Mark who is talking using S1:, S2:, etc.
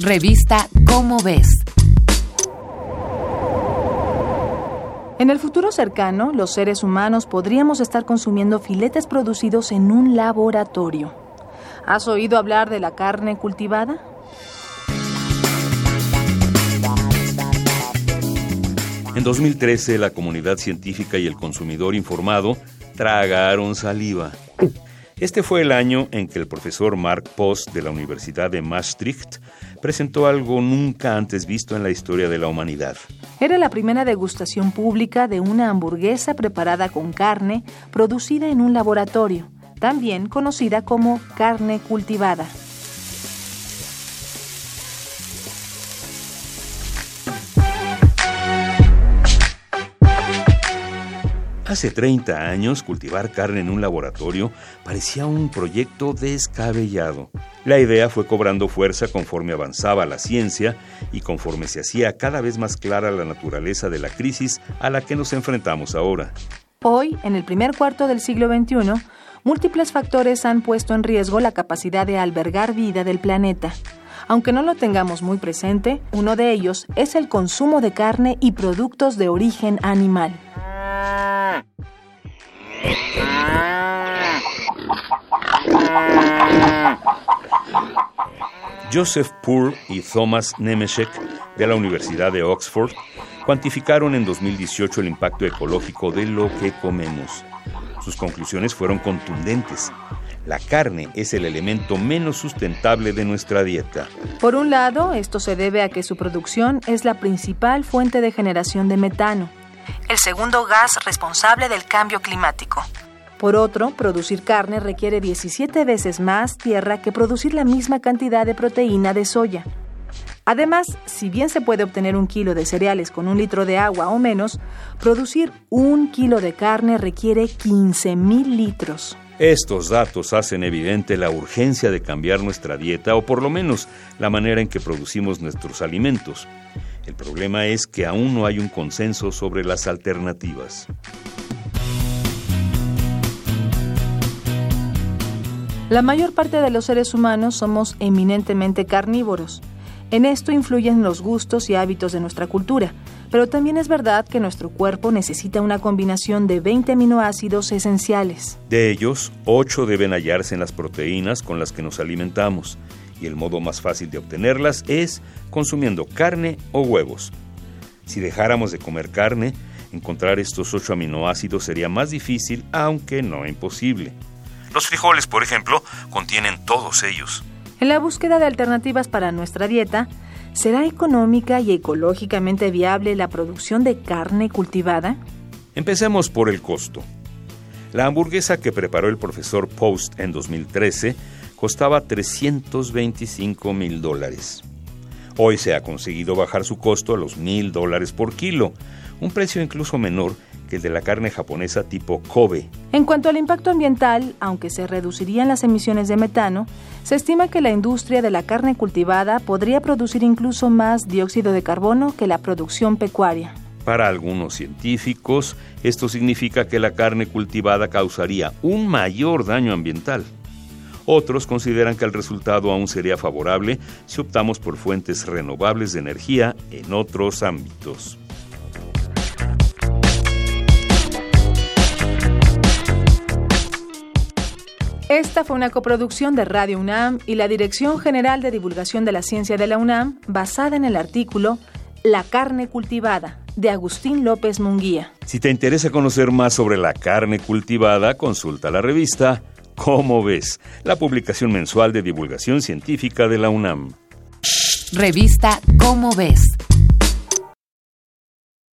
S1: Revista Cómo ves.
S2: En el futuro cercano, los seres humanos podríamos estar consumiendo filetes producidos en un laboratorio. ¿Has oído hablar de la carne cultivada?
S3: En 2013, la comunidad científica y el consumidor informado tragaron saliva. Este fue el año en que el profesor Mark Post de la Universidad de Maastricht presentó algo nunca antes visto en la historia de la humanidad.
S2: Era la primera degustación pública de una hamburguesa preparada con carne producida en un laboratorio, también conocida como carne cultivada.
S3: Hace 30 años, cultivar carne en un laboratorio parecía un proyecto descabellado. La idea fue cobrando fuerza conforme avanzaba la ciencia y conforme se hacía cada vez más clara la naturaleza de la crisis a la que nos enfrentamos ahora.
S2: Hoy, en el primer cuarto del siglo XXI, múltiples factores han puesto en riesgo la capacidad de albergar vida del planeta. Aunque no lo tengamos muy presente, uno de ellos es el consumo de carne y productos de origen animal.
S3: Joseph Poor y Thomas Nemeshek de la Universidad de Oxford cuantificaron en 2018 el impacto ecológico de lo que comemos. Sus conclusiones fueron contundentes. La carne es el elemento menos sustentable de nuestra dieta.
S2: Por un lado, esto se debe a que su producción es la principal fuente de generación de metano, el segundo gas responsable del cambio climático. Por otro, producir carne requiere 17 veces más tierra que producir la misma cantidad de proteína de soya. Además, si bien se puede obtener un kilo de cereales con un litro de agua o menos, producir un kilo de carne requiere 15.000 litros.
S3: Estos datos hacen evidente la urgencia de cambiar nuestra dieta o por lo menos la manera en que producimos nuestros alimentos. El problema es que aún no hay un consenso sobre las alternativas.
S2: La mayor parte de los seres humanos somos eminentemente carnívoros. En esto influyen los gustos y hábitos de nuestra cultura, pero también es verdad que nuestro cuerpo necesita una combinación de 20 aminoácidos esenciales.
S3: De ellos, 8 deben hallarse en las proteínas con las que nos alimentamos, y el modo más fácil de obtenerlas es consumiendo carne o huevos. Si dejáramos de comer carne, encontrar estos 8 aminoácidos sería más difícil, aunque no imposible. Los frijoles, por ejemplo, contienen todos ellos.
S2: En la búsqueda de alternativas para nuestra dieta, ¿será económica y ecológicamente viable la producción de carne cultivada?
S3: Empecemos por el costo. La hamburguesa que preparó el profesor Post en 2013 costaba 325 mil dólares. Hoy se ha conseguido bajar su costo a los mil dólares por kilo, un precio incluso menor que el de la carne japonesa tipo Kobe.
S2: En cuanto al impacto ambiental, aunque se reducirían las emisiones de metano, se estima que la industria de la carne cultivada podría producir incluso más dióxido de carbono que la producción pecuaria.
S3: Para algunos científicos, esto significa que la carne cultivada causaría un mayor daño ambiental. Otros consideran que el resultado aún sería favorable si optamos por fuentes renovables de energía en otros ámbitos.
S2: Esta fue una coproducción de Radio UNAM y la Dirección General de Divulgación de la Ciencia de la UNAM, basada en el artículo La carne cultivada, de Agustín López Munguía.
S3: Si te interesa conocer más sobre la carne cultivada, consulta la revista ¿Cómo ves? La publicación mensual de divulgación científica de la UNAM.
S1: Revista Cómo ves